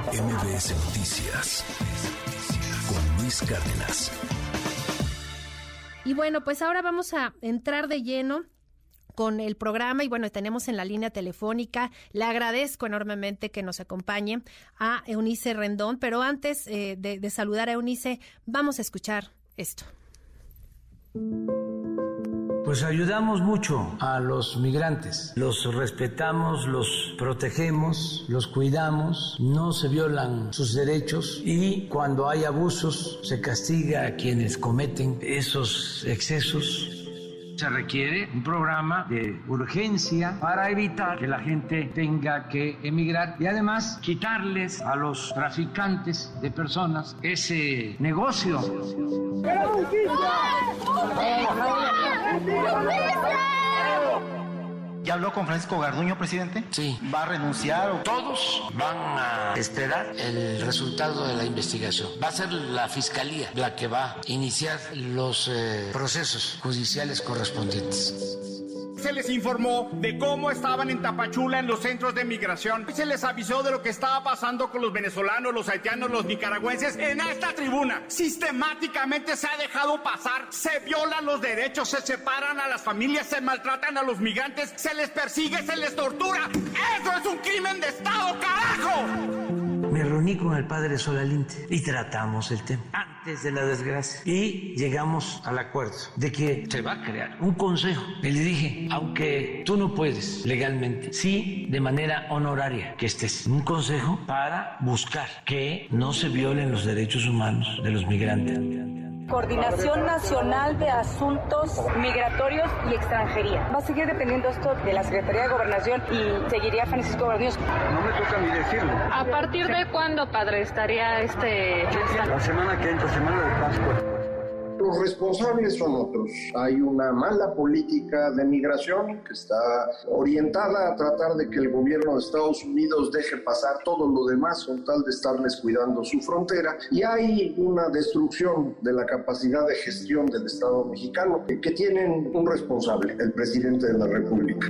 MBS Noticias con Luis Cárdenas. Y bueno, pues ahora vamos a entrar de lleno con el programa y bueno, tenemos en la línea telefónica. Le agradezco enormemente que nos acompañe a Eunice Rendón, pero antes eh, de, de saludar a Eunice, vamos a escuchar esto. Pues ayudamos mucho a los migrantes, los respetamos, los protegemos, los cuidamos, no se violan sus derechos y cuando hay abusos se castiga a quienes cometen esos excesos. Se requiere un programa de urgencia para evitar que la gente tenga que emigrar y además quitarles a los traficantes de personas ese negocio. ¿Ya habló con Francisco Garduño, presidente? Sí. ¿Va a renunciar? O... Todos van a esperar el resultado de la investigación. Va a ser la fiscalía la que va a iniciar los eh, procesos judiciales correspondientes. Se les informó de cómo estaban en Tapachula en los centros de migración. Se les avisó de lo que estaba pasando con los venezolanos, los haitianos, los nicaragüenses en esta tribuna. Sistemáticamente se ha dejado pasar, se violan los derechos, se separan a las familias, se maltratan a los migrantes, se les persigue, se les tortura. ¡Eso es un crimen de Estado, carajo! Me reuní con el padre Solalinte y tratamos el tema antes de la desgracia y llegamos al acuerdo de que se va a crear un consejo. Y le dije, aunque tú no puedes legalmente, sí de manera honoraria que estés un consejo para buscar que no se violen los derechos humanos de los migrantes. Coordinación Nacional de Asuntos Migratorios y Extranjería. Va a seguir dependiendo esto de la Secretaría de Gobernación y seguiría Francisco Garduño. No me toca ni decirlo. ¿A partir de cuándo, padre, estaría este... La semana que entra, semana de Pascua. Los responsables son otros. Hay una mala política de migración que está orientada a tratar de que el gobierno de Estados Unidos deje pasar todo lo demás con tal de estarles cuidando su frontera. Y hay una destrucción de la capacidad de gestión del Estado mexicano que, tienen un responsable, el presidente de la República.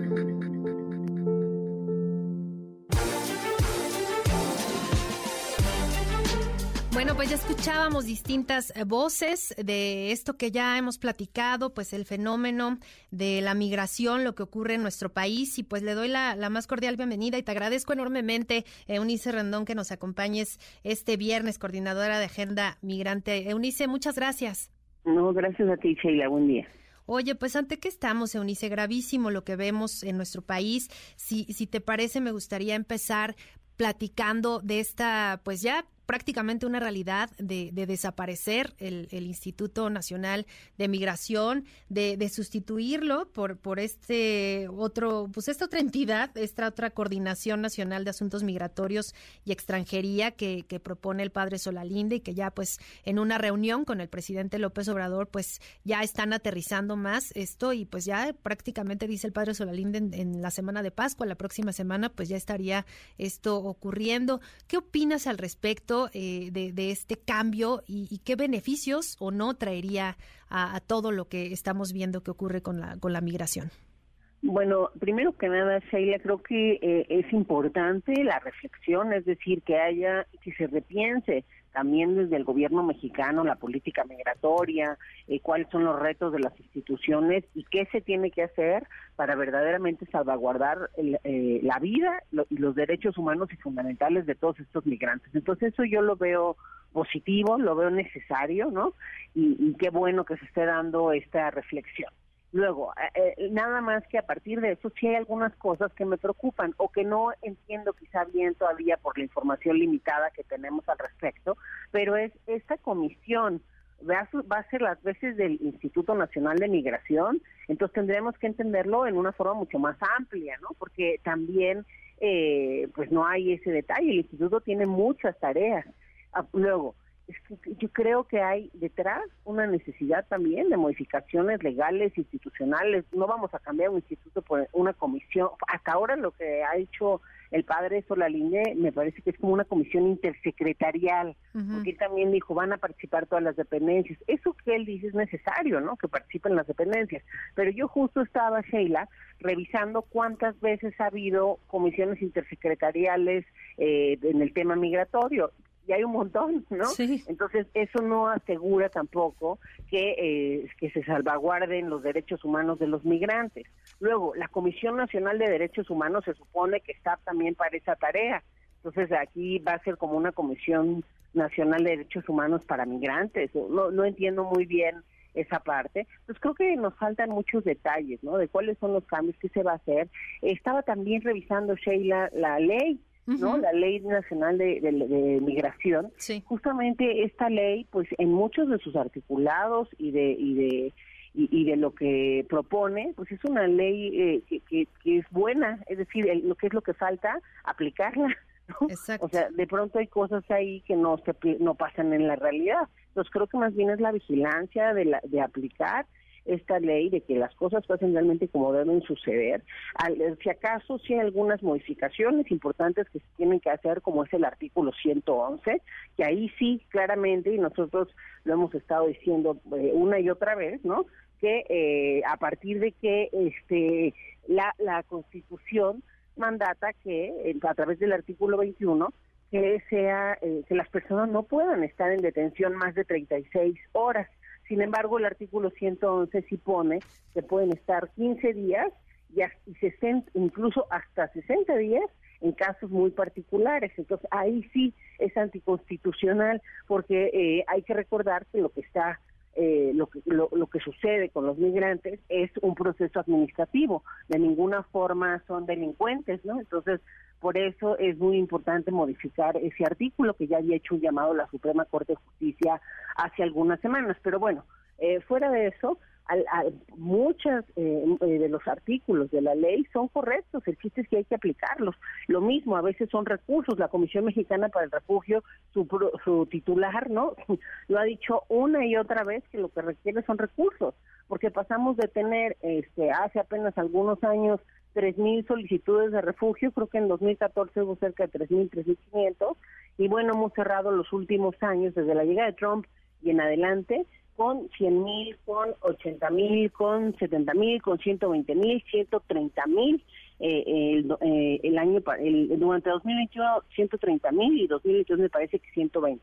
Pues ya escuchábamos distintas eh, voces de esto que ya hemos platicado, pues el fenómeno de la migración, lo que ocurre en nuestro país, y pues le doy la, la más cordial bienvenida y te agradezco enormemente, Eunice Rendón, que nos acompañes este viernes, coordinadora de Agenda Migrante. Eunice, muchas gracias. No, gracias a ti, Sheila, buen día. Oye, pues ante qué estamos, Eunice, gravísimo lo que vemos en nuestro país. Si, si te parece, me gustaría empezar platicando de esta, pues ya prácticamente una realidad de, de desaparecer el, el, Instituto Nacional de Migración, de, de, sustituirlo por, por este otro, pues esta otra entidad, esta otra Coordinación Nacional de Asuntos Migratorios y Extranjería que, propone el padre Solalinde y que ya pues en una reunión con el presidente López Obrador pues ya están aterrizando más esto y pues ya prácticamente dice el padre Solalinde en la semana de Pascua, la próxima semana pues ya estaría esto ocurriendo. ¿Qué opinas al respecto? Eh, de, de, este cambio y, y, qué beneficios o no traería a, a, todo lo que estamos viendo que ocurre con la, con la migración? Bueno, primero que nada, Sheila, creo que eh, es importante la reflexión, es decir, que haya, que se repiense también desde el gobierno mexicano la política migratoria, eh, cuáles son los retos de las instituciones y qué se tiene que hacer para verdaderamente salvaguardar el, eh, la vida lo, y los derechos humanos y fundamentales de todos estos migrantes. Entonces eso yo lo veo positivo, lo veo necesario, ¿no? Y, y qué bueno que se esté dando esta reflexión. Luego, eh, nada más que a partir de eso sí hay algunas cosas que me preocupan o que no entiendo quizá bien todavía por la información limitada que tenemos al respecto, pero es esta comisión va a, ser las veces del Instituto Nacional de Migración, entonces tendremos que entenderlo en una forma mucho más amplia, ¿no? Porque también eh, pues no hay ese detalle, el instituto tiene muchas tareas. Luego, es que yo creo que hay detrás una necesidad también de modificaciones legales, institucionales. No vamos a cambiar un instituto por una comisión. Hasta ahora lo que ha hecho el padre Solalinde me parece que es como una comisión intersecretarial, porque él también dijo, van a participar todas las dependencias. Eso que él dice es necesario, ¿no? Que participen las dependencias. Pero yo justo estaba, Sheila, revisando cuántas veces ha habido comisiones intersecretariales eh, en el tema migratorio y hay un montón, ¿no? Entonces, eso no asegura tampoco que, eh, que se salvaguarden los derechos humanos de los migrantes. Luego, la Comisión Nacional de Derechos Humanos se supone que está también para esa tarea. Entonces, aquí va a ser como una Comisión Nacional de Derechos Humanos para migrantes. No, no entiendo muy bien esa parte. Pues creo que nos faltan muchos detalles, ¿no? De cuáles son los cambios que se va a hacer. Estaba también revisando, Sheila, la ley ¿no? La Ley Nacional de, Migración. Justamente esta ley, pues en muchos de sus articulados y de y de y, de lo que propone, pues es una ley eh, que, que, es buena, es decir, lo que es lo que falta, aplicarla. O sea, de pronto hay cosas ahí que no se no pasan en la realidad. Entonces creo que más bien es la vigilancia de, la, de aplicar esta ley de que las cosas pasen realmente como deben suceder. si acaso si hay algunas modificaciones importantes que se tienen que hacer, como es el artículo 111, que ahí sí claramente, y nosotros lo hemos estado diciendo eh, una y otra vez, ¿no? que eh, a partir de que este la, la Constitución mandata que eh, a través del artículo 21 que sea que las personas no puedan estar en detención más de 36 horas sin embargo, el artículo 111 sí pone que pueden estar 15 días y, 60, incluso hasta 60 días en casos muy particulares. Entonces, ahí sí es anticonstitucional porque eh, hay que recordar que lo que está eh, lo, que, lo, que sucede con los migrantes es un proceso administrativo, de ninguna forma son delincuentes, ¿no? Entonces, por eso es muy importante modificar ese artículo que ya había hecho un llamado la Suprema Corte de Justicia hace algunas semanas. Pero bueno, eh, fuera de eso, al, muchos eh, eh, de los artículos de la ley son correctos, el chiste es que hay que aplicarlos. Lo mismo, a veces son recursos. La Comisión Mexicana para el Refugio, su, su titular, ¿no? Lo ha dicho una y otra vez que lo que requiere son recursos, porque pasamos de tener este, hace apenas algunos años 3.000 solicitudes de refugio, creo que en 2014 hubo cerca de 3.000, 3.500, y bueno, hemos cerrado los últimos años, desde la llegada de Trump y en adelante, con 100.000, con 80.000, con 70.000, con 120.000, 130.000, eh, el, eh, el año, el, durante 2021 130.000 y 2022 me parece que 120.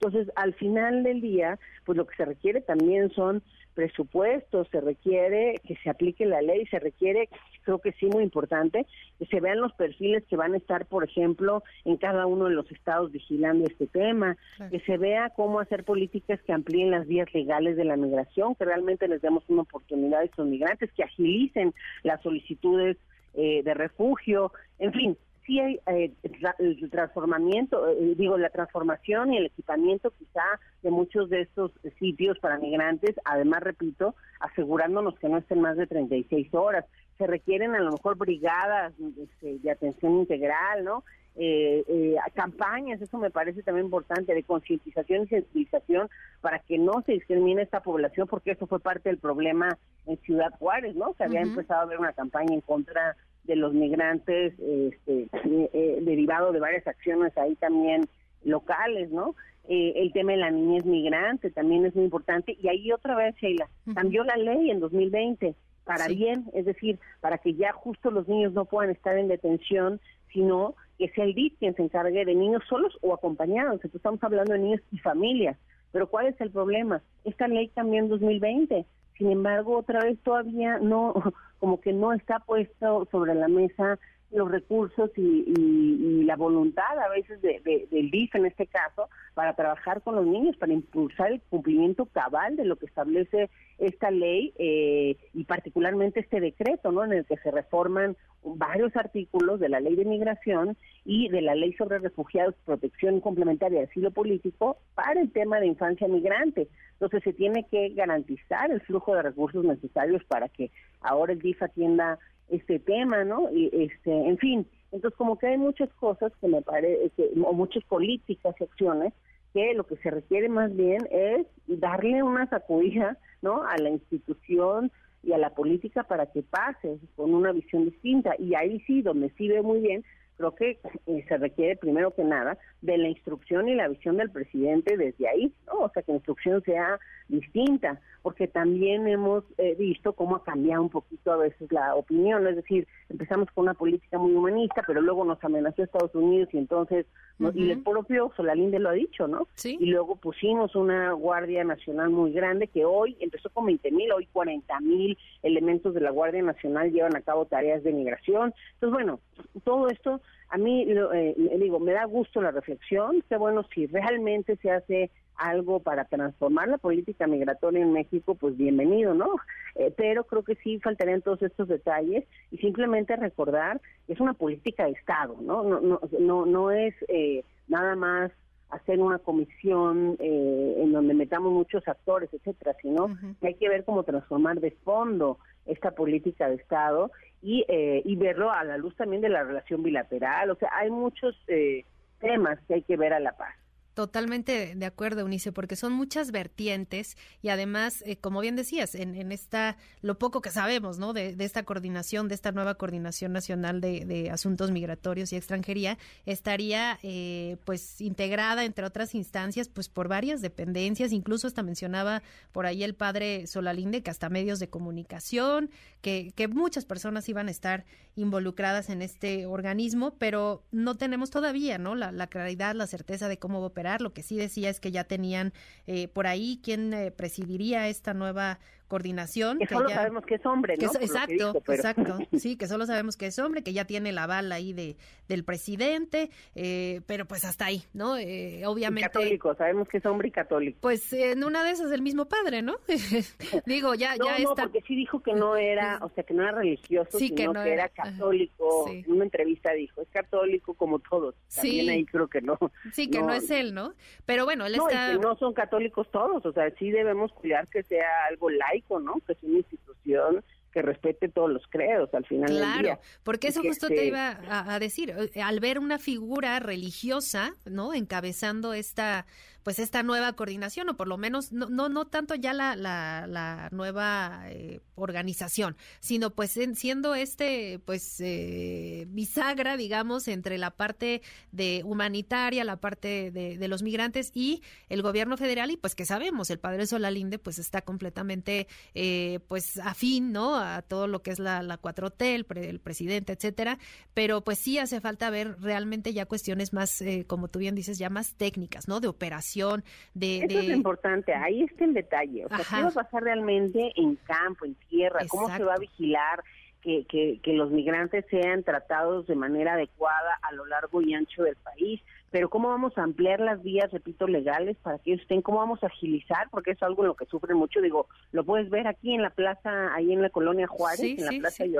Entonces, al final del día, pues lo que se requiere también son presupuestos, se requiere que se aplique la ley, se requiere, creo que sí muy importante, que se vean los perfiles que van a estar, por ejemplo, en cada uno de los estados vigilando este tema, que se vea cómo hacer políticas que amplíen las vías legales de la migración, que realmente les demos una oportunidad a estos migrantes, que agilicen las solicitudes eh, de refugio, en fin, sí hay eh, el transformamiento, eh, digo, la transformación y el equipamiento quizá de muchos de estos sitios para migrantes, además, repito, asegurándonos que no estén más de 36 horas. Se requieren a lo mejor brigadas este, de atención integral, ¿no? Eh, eh, campañas, eso me parece también importante, de concientización y sensibilización para que no se discrimine esta población, porque eso fue parte del problema en Ciudad Juárez, ¿no? Se había empezado a ver una campaña en contra de los migrantes, este, eh, derivado de varias acciones ahí también locales, ¿no? el tema de la niñez migrante también es muy importante. Y ahí otra vez, Sheila, cambió la ley en 2020 para bien, es decir, para que ya justo los niños no puedan estar en detención, sino que sea el DIF quien se encargue de niños solos o acompañados. Entonces estamos hablando de niños y familias. Pero ¿cuál es el problema? Esta ley cambió en 2020. Sin embargo, otra vez todavía no, como que no está puesto sobre la mesa los recursos y, la voluntad a veces de, del DIF en este caso para trabajar con los niños, para impulsar el cumplimiento cabal de lo que establece esta ley eh, y particularmente este decreto, ¿no? En el que se reforman varios artículos de la ley de migración y de la ley sobre refugiados, protección complementaria de asilo político para el tema de infancia migrante. Entonces se tiene que garantizar el flujo de recursos necesarios para que ahora el DIF atienda este tema, ¿no? Y este, en fin, entonces como que hay muchas cosas que me parece, o muchas políticas y acciones que lo que se requiere más bien es darle una sacudida, ¿no? A la institución y a la política para que pase con una visión distinta. Y ahí sí, donde sí ve muy bien, creo que eh, se requiere primero que nada de la instrucción y la visión del presidente desde ahí, ¿no? O sea, que la instrucción sea distinta, porque también hemos eh, visto cómo ha cambiado un poquito a veces la opinión, es decir, empezamos con una política muy humanista, pero luego nos amenazó Estados Unidos y entonces, y el propio Solalinde lo ha dicho, ¿no? Sí. Y luego pusimos una Guardia Nacional muy grande que hoy empezó con 20 mil, hoy 40 mil elementos de la Guardia Nacional llevan a cabo tareas de migración. Entonces, bueno, todo esto a mí, eh, digo, me da gusto la reflexión, qué bueno si realmente se hace algo para transformar la política migratoria en México, pues bienvenido, ¿no? Eh, pero creo que sí faltarían todos estos detalles y simplemente recordar que es una política de Estado, ¿no? No, no, no, no es eh, nada más hacer una comisión eh, en donde metamos muchos actores, etcétera, sino que hay que ver cómo transformar de fondo esta política de Estado y, eh, y verlo a la luz también de la relación bilateral. O sea, hay muchos eh, temas que hay que ver a la paz. Totalmente de acuerdo, Unice, porque son muchas vertientes y además, eh, como bien decías, en, en, esta, lo poco que sabemos. De, esta coordinación, de esta nueva coordinación nacional de, asuntos migratorios y extranjería, estaría, eh, pues, integrada, entre otras instancias, pues, por varias dependencias, incluso hasta mencionaba por ahí el padre Solalinde, que hasta medios de comunicación, que, muchas personas iban a estar involucradas en este organismo, pero no tenemos todavía. La, la claridad, la certeza de cómo va a operar. Lo que sí decía es que ya tenían eh, por ahí quien eh, presidiría esta nueva coordinación. Que, solo ya, sabemos que es hombre, ¿no? Que, exacto, dijo, pero... exacto. Sí, que solo sabemos que es hombre, que ya tiene la bala ahí de del presidente, eh, pero pues hasta ahí, ¿no? Eh, obviamente. Y católico, sabemos que es hombre y católico. Pues en una de esas el mismo padre, ¿no? Digo, ya, no, ya no, está. porque sí dijo que no era, o sea, que no era religioso, sí, sino que, no que era, católico. Sí. En una entrevista dijo, es católico como todos. También sí. ahí creo que no. Sí, que no, no es él, ¿no? Pero bueno, él no, está. Y que no son católicos todos, o sea, sí debemos cuidar que sea algo laico, ¿no? Que sea una institución que respete todos los credos al final claro, del día. porque eso justo que, te iba a, a, decir, al ver una figura religiosa, ¿no? Encabezando esta pues esta nueva coordinación o por lo menos no no, no tanto ya la, la, la nueva eh, organización sino pues en, siendo este pues eh, bisagra digamos entre la parte de humanitaria la parte de, de, los migrantes y el gobierno federal y pues que sabemos el padre Solalinde pues está completamente eh, pues afín no a todo lo que es la, la 4T el, pre, el presidente etcétera pero pues sí hace falta ver realmente ya cuestiones más eh, como tú bien dices ya más técnicas no de operación de, Eso de... es lo importante, ahí está el detalle. O sea, Ajá. ¿qué va a pasar realmente en campo, en tierra? ¿Cómo se va a vigilar que, que, que los migrantes sean tratados de manera adecuada a lo largo y ancho del país? Pero cómo vamos a ampliar las vías, repito, legales para que ellos estén, cómo vamos a agilizar, porque es algo en lo que sufren mucho, digo, lo puedes ver aquí en la plaza, ahí en la colonia Juárez, sí, en la sí, plaza sí.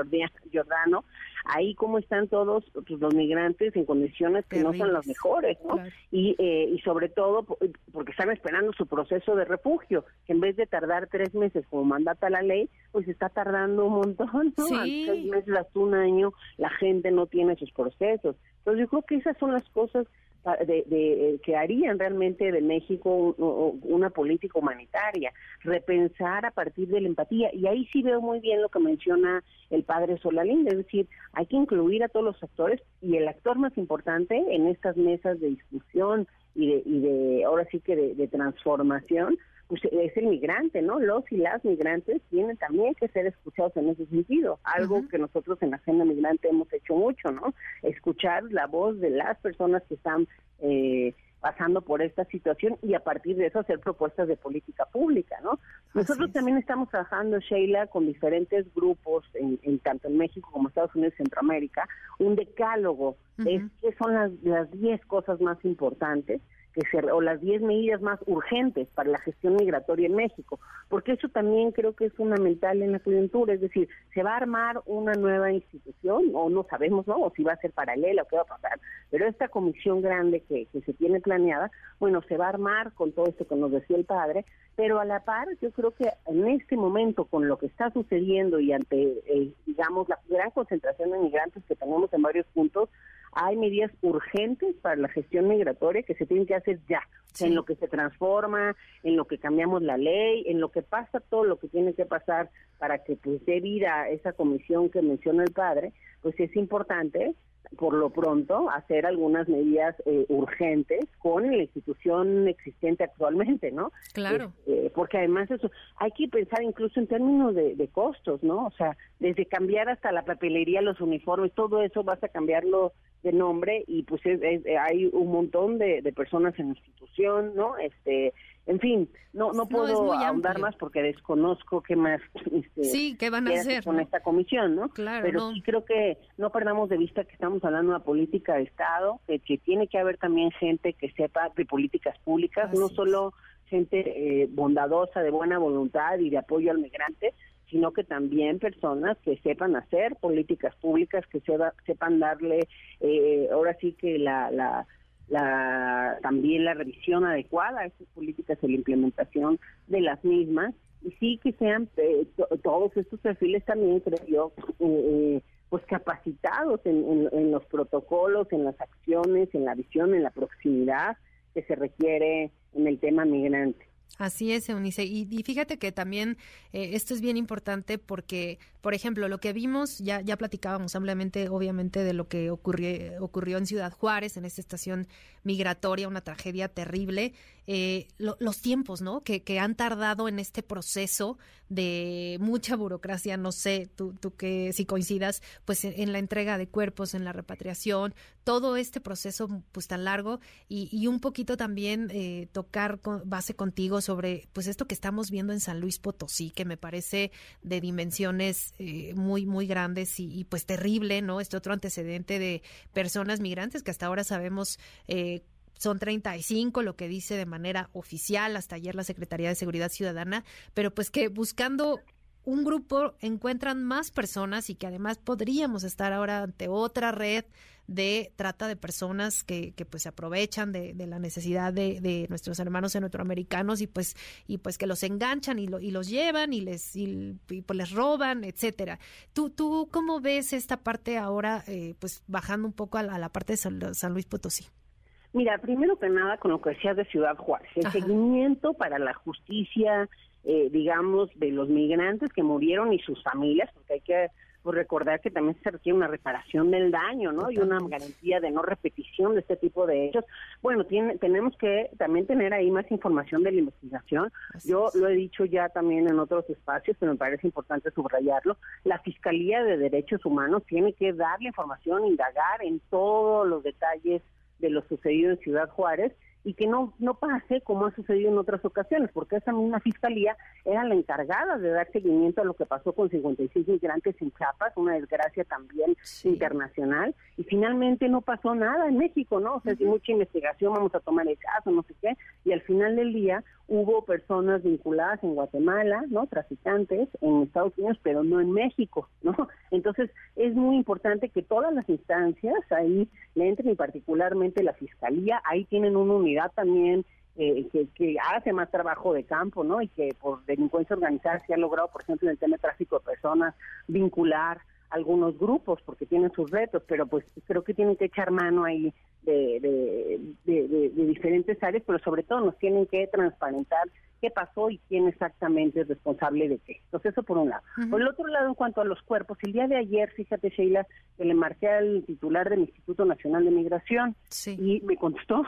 Jordano, ahí cómo están todos pues, los migrantes en condiciones que Terribles. no son las mejores, ¿no? Claro. Y, eh, y sobre todo porque están esperando su proceso de refugio, que en vez de tardar tres meses como mandata la ley, pues está tardando un montón, ¿no? Seis meses hasta un año, la gente no tiene sus procesos. Entonces yo creo que esas son las cosas de, de, que harían realmente de México una política humanitaria, repensar a partir de la empatía. Y ahí sí veo muy bien lo que menciona el padre Solalín, es decir, hay que incluir a todos los actores y el actor más importante en estas mesas de discusión y de, y de ahora sí que de transformación, pues es el migrante, ¿no? Los y las migrantes tienen también que ser escuchados en ese sentido, algo uh -huh. que nosotros en la Agenda Migrante hemos hecho mucho, ¿no? Escuchar la voz de las personas que están eh, pasando por esta situación y a partir de eso hacer propuestas de política pública, ¿no? Nosotros es. también estamos trabajando, Sheila, con diferentes grupos, en, en, tanto en México como Estados Unidos y Centroamérica, un decálogo uh -huh. de qué son las 10 cosas más importantes que se, o las 10 medidas más urgentes para la gestión migratoria en México, porque eso también creo que es fundamental en la coyuntura, es decir, se va a armar una nueva institución, o no sabemos, ¿no? O si va a ser paralela o qué va a pasar, pero esta comisión grande que, que se tiene planeada, bueno, se va a armar con todo esto que nos decía el padre, pero a la par, yo creo que en este momento, con lo que está sucediendo y ante, eh, digamos, la gran concentración de migrantes que tenemos en varios puntos, hay medidas urgentes para la gestión migratoria que se tienen que hacer ya, sí. en lo que se transforma, en lo que cambiamos la ley, en lo que pasa todo lo que tiene que pasar para que pues dé vida a esa comisión que menciona el padre, pues es importante por lo pronto, hacer algunas medidas eh, urgentes con la institución existente actualmente, ¿no? Claro. Eh, porque además eso, hay que pensar incluso en términos de, de, costos, ¿no? O sea, desde cambiar hasta la papelería, los uniformes, todo eso vas a cambiarlo de nombre y pues hay un montón de, de personas en la institución, ¿no? Este, en fin, no no puedo ahondar más porque desconozco qué más este, sí, qué van a hacer con esta comisión, ¿no? Claro, Pero sí creo que no perdamos de vista que estamos hablando de una política de Estado, que, que tiene que haber también gente que sepa de políticas públicas, no solo gente eh, bondadosa, de buena voluntad y de apoyo al migrante, sino que también personas que sepan hacer políticas públicas, que sepan darle, eh, ahora sí que la, la también la revisión adecuada a esas políticas y la implementación de las mismas. Y sí que sean eh, todos estos perfiles también creo yo eh, eh, pues capacitados en, los protocolos en las acciones en la visión en la proximidad que se requiere en el tema migrante Así es, Eunice. Y, fíjate que también eh, esto es bien importante porque, por ejemplo, lo que vimos, ya, ya platicábamos ampliamente, obviamente, de lo que ocurrió, ocurrió en Ciudad Juárez, en esta estación migratoria, una tragedia terrible. Eh, los tiempos, ¿no? Que, que, han tardado en este proceso de mucha burocracia, no sé, tú, tú que si coincidas, pues en, la entrega de cuerpos, en la repatriación, todo este proceso pues tan largo y, y un poquito también eh, tocar con, base contigo sobre pues esto que estamos viendo en San Luis Potosí, que me parece de dimensiones eh, muy, muy grandes y, y, pues terrible, ¿no? Este otro antecedente de personas migrantes que hasta ahora sabemos eh, son 35, lo que dice de manera oficial hasta ayer la Secretaría de Seguridad Ciudadana, pero pues que buscando un grupo encuentran más personas y que además podríamos estar ahora ante otra red de trata de personas que, que pues se aprovechan de, de la necesidad de, de, nuestros hermanos centroamericanos y pues y pues que los enganchan y, lo, y los llevan y les y, pues les roban etcétera. Tú tú cómo ves esta parte ahora eh, pues bajando un poco a la, a la parte de San, San Luis Potosí Mira, primero que nada, con lo que decías de Ciudad Juárez, el seguimiento para la justicia, eh, digamos, de los migrantes que murieron y sus familias, porque hay que pues, recordar que también se requiere una reparación del daño, ¿no? Y una garantía de no repetición de este tipo de hechos. Bueno, tiene, tenemos que también tener ahí más información de la investigación. Yo lo he dicho ya también en otros espacios, pero me parece importante subrayarlo. La Fiscalía de Derechos Humanos tiene que darle información, indagar en todos los detalles de lo sucedido en Ciudad Juárez y que no no pase como ha sucedido en otras ocasiones, porque esa misma fiscalía era la encargada de dar seguimiento a lo que pasó con 56 migrantes en Chiapas, una desgracia también internacional, y finalmente no pasó nada en México, ¿no? O sea, sin mucha investigación vamos a tomar el caso, no sé qué, y al final del día hubo personas vinculadas en Guatemala, ¿no? Traficantes en Estados Unidos, pero no en México, ¿no? Entonces, es muy importante que todas las instancias ahí le entren y particularmente la Fiscalía, ahí tienen una unidad también eh, que, que, hace más trabajo de campo, ¿no? Y que por delincuencia organizada se ha logrado, por ejemplo, en el tema de tráfico de personas, vincular algunos grupos porque tienen sus retos, pero pues creo que tienen que echar mano ahí de, de, diferentes áreas, pero sobre todo nos tienen que transparentar qué pasó y quién exactamente es responsable de qué. Entonces, eso por un lado. Por el otro lado, en cuanto a los cuerpos, el día de ayer, fíjate, Sheila, que le marqué al titular del Instituto Nacional de Migración y me contestó.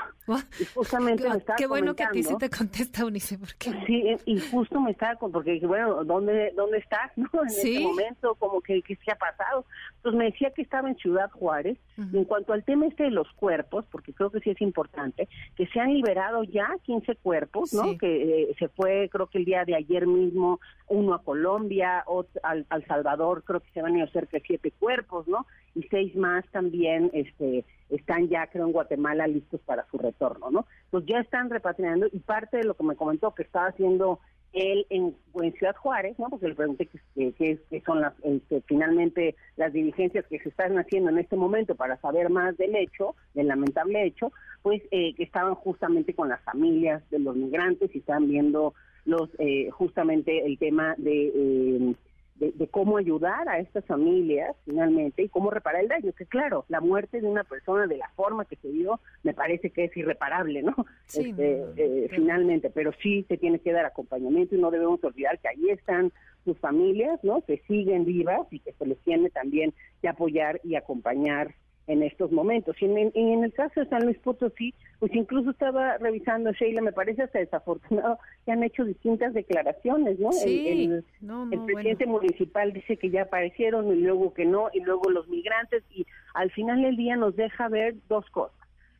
Y justamente me estaba Qué bueno que a ti se te contesta, Unice, porque... Sí, y justo me estaba, porque bueno, ¿dónde, dónde estás, no? En este momento, como que, que se ha pasado. Entonces me decía que estaba en Ciudad Juárez, y en cuanto al tema este de los cuerpos, porque creo que sí es importante, que se han liberado ya 15 cuerpos, ¿no? Que eh, se fue, creo que el día de ayer mismo, uno a Colombia, otro al, al, Salvador, creo que se van a ir cerca de siete cuerpos, ¿no? Y seis más también este, están ya, creo, en Guatemala listos para su retorno, ¿no? Pues ya están repatriando y parte de lo que me comentó que estaba haciendo él en, Ciudad Juárez, ¿no? Porque le pregunté qué son las, este, finalmente las diligencias que se están haciendo en este momento para saber más del hecho, del lamentable hecho, pues eh, que estaban justamente con las familias de los migrantes y estaban viendo los eh, justamente el tema de eh, de, cómo ayudar a estas familias finalmente y cómo reparar el daño, que claro, la muerte de una persona de la forma que se dio me parece que es irreparable, ¿no? este, eh, finalmente, pero sí se tiene que dar acompañamiento y no debemos olvidar que ahí están sus familias, ¿no? Que siguen vivas y que se les tiene también que apoyar y acompañar en estos momentos. Y en, en, el caso de San Luis Potosí, pues incluso estaba revisando, Sheila, me parece hasta desafortunado que han hecho distintas declaraciones, ¿no? Sí. El, el, presidente municipal dice que ya aparecieron y luego que no, y luego los migrantes, y al final del día nos deja ver dos cosas.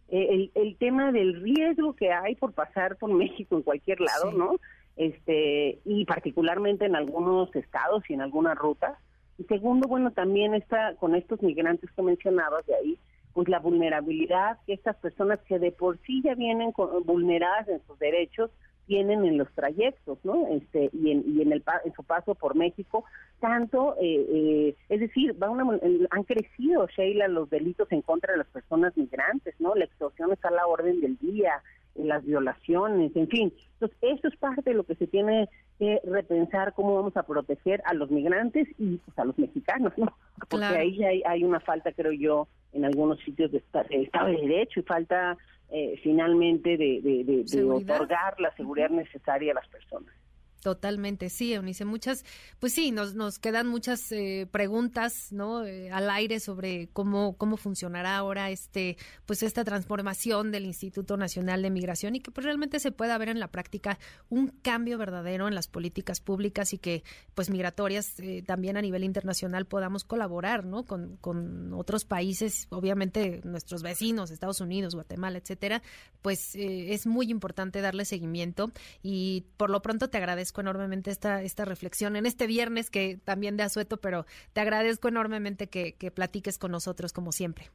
Eh, el, el tema del riesgo que hay por pasar por México en cualquier lado, Sí. ¿no? Este, y particularmente en algunos estados y en algunas rutas. Y segundo, bueno, también está con estos migrantes que mencionabas de ahí, pues la vulnerabilidad que estas personas que de por sí ya vienen con- vulneradas en sus derechos tienen en los trayectos, ¿no? Este y en, y en el en su paso por México, tanto, eh, eh, es decir, va una, han crecido, Sheila, los delitos en contra de las personas migrantes, ¿no? La extorsión está a la orden del día, eh, las violaciones, en fin. Entonces, eso es parte de lo que se tiene que repensar cómo vamos a proteger a los migrantes y pues, a los mexicanos, ¿no? Porque Claro. ahí hay, hay una falta, creo yo, en algunos sitios de, esta- de Estado de Derecho y falta eh, finalmente de, de- de- de Seguridad. otorgar la seguridad necesaria a las personas. Totalmente, sí, Eunice. Muchas, pues sí, nos, nos quedan muchas eh, preguntas, ¿no? Eh, al aire sobre cómo, cómo funcionará ahora este, pues esta transformación del Instituto Nacional de Migración y que pues realmente se pueda ver en la práctica un cambio verdadero en las políticas públicas y que, pues migratorias, eh, también a nivel internacional podamos colaborar, ¿no? Con, con otros países, obviamente nuestros vecinos, Estados Unidos, Guatemala, etcétera, pues eh, es muy importante darle seguimiento y por lo pronto te agradezco enormemente esta, esta reflexión en este viernes que también de asueto, pero te agradezco enormemente que, que platiques con nosotros como siempre.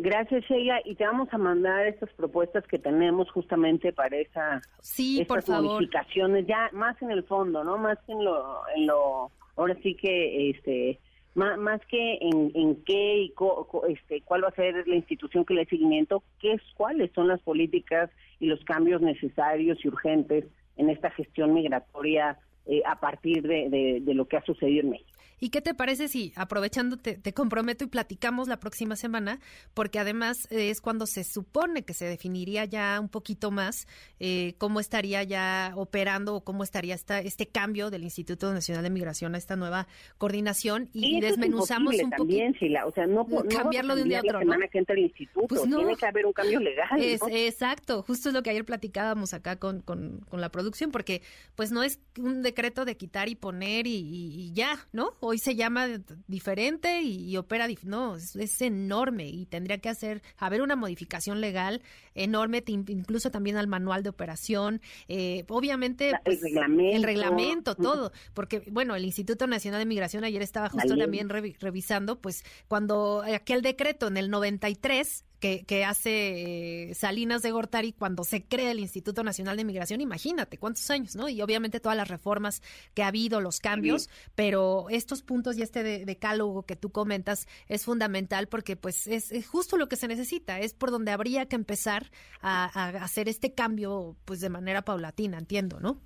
Gracias, Sheila, y te vamos a mandar estas propuestas que tenemos justamente para esa Sí, por estas modificaciones, ya más en el fondo, ¿no? Más en lo, en lo ahora sí que, este, más, más que en, en qué y co- co- este, cuál va a ser la institución que le dé seguimiento, qué es, cuáles son las políticas y los cambios necesarios y urgentes en esta gestión migratoria eh, a partir de, de- de lo que ha sucedido en México. ¿Y qué te parece si, aprovechando, te, te comprometo y platicamos la próxima semana? Porque además eh, es cuando se supone que se definiría ya un poquito más eh, cómo estaría ya operando o cómo estaría esta, este cambio del Instituto Nacional de Migración a esta nueva coordinación y, y desmenuzamos un también, poquito. Sheila. O sea, no, no Cambiarlo de un día a otro, la ¿no? semana que entra el instituto. Pues no. Tiene que haber un cambio legal. Es, ¿no? Exacto, justo es lo que ayer platicábamos acá con, con, con la producción, porque pues no es un decreto de quitar y poner y, y- y ya, ¿no? Hoy se llama diferente y, y opera, dif- no, es, es enorme y tendría que hacer, haber una modificación legal enorme, incluso también al manual de operación, eh, obviamente el pues, reglamento. el reglamento, todo, porque bueno, el Instituto Nacional de Migración ayer estaba justo también revi- revisando, pues cuando aquel decreto en el 93 que, que hace eh, Salinas de Gortari cuando se crea el Instituto Nacional de Migración, imagínate cuántos años, ¿no? Y obviamente todas las reformas que ha habido, los cambios, pero estos puntos y este de- decálogo que tú comentas es fundamental porque pues es, es justo lo que se necesita, es por donde habría que empezar a, a hacer este cambio pues de manera paulatina, entiendo, ¿no?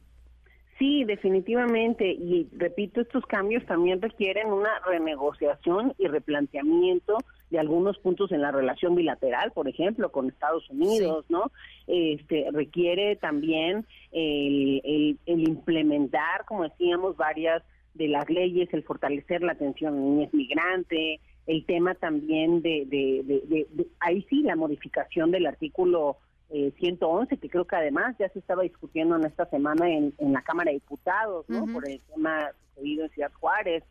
Sí, definitivamente. Y repito, estos cambios también requieren una renegociación y replanteamiento de algunos puntos en la relación bilateral, por ejemplo, con Estados Unidos, ¿no? Este requiere también el, el- el implementar, como decíamos, varias de las leyes, el fortalecer la atención a niñez migrante, el tema también de, de, de- de- de- ahí sí, la modificación del artículo eh, 111, que creo que además ya se estaba discutiendo en esta semana en, en la Cámara de Diputados, ¿no? Por el tema sucedido en Ciudad Juárez,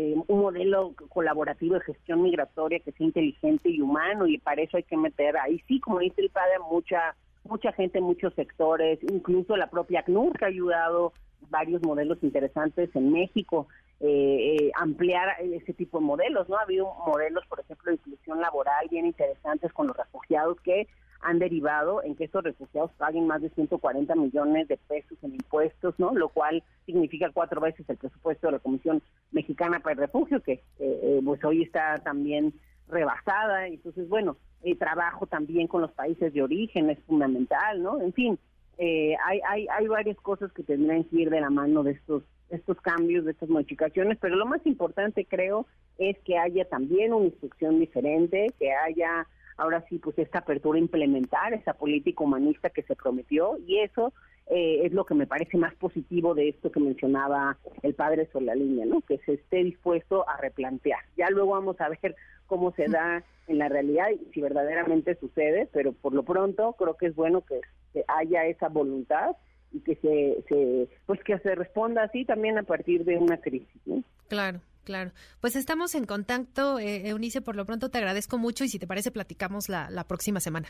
eh, un modelo colaborativo de gestión migratoria que sea inteligente y humano, y para eso hay que meter ahí sí, como dice el padre, mucha mucha gente, muchos sectores, incluso la propia ACNUR que ha ayudado varios modelos interesantes en México, eh, eh, ampliar ese tipo de modelos, ¿no? Ha habido modelos, por ejemplo, de inclusión laboral bien interesantes con los refugiados que han derivado en que estos refugiados paguen más de 140 millones de pesos en impuestos, ¿no? Lo cual significa cuatro veces el presupuesto de la Comisión Mexicana para el Refugio, que eh, eh, pues hoy está también rebasada. Entonces, bueno, el trabajo también con los países de origen es fundamental, ¿no? En fin, eh, hay, hay, hay varias cosas que tendrían que ir de la mano de estos estos cambios, de estas modificaciones, pero lo más importante creo es que haya también una instrucción diferente, que haya ahora sí pues esta apertura a implementar esa política humanista que se prometió y eso eh, es lo que me parece más positivo de esto que mencionaba el padre Solalínea, ¿no? Que se esté dispuesto a replantear. Ya luego vamos a ver cómo se da en la realidad y si verdaderamente sucede, pero por lo pronto creo que es bueno que, haya esa voluntad y que se, se, pues que se responda así también a partir de una crisis, ¿no? Claro. Claro. Pues estamos en contacto, eh, Eunice, por lo pronto te agradezco mucho y si te parece platicamos la, la próxima semana.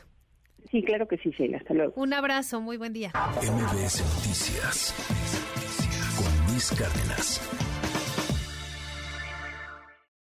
Sí, claro que sí, Sheila. Hasta luego. Un abrazo, muy buen día. MBS Noticias con Luis Cárdenas.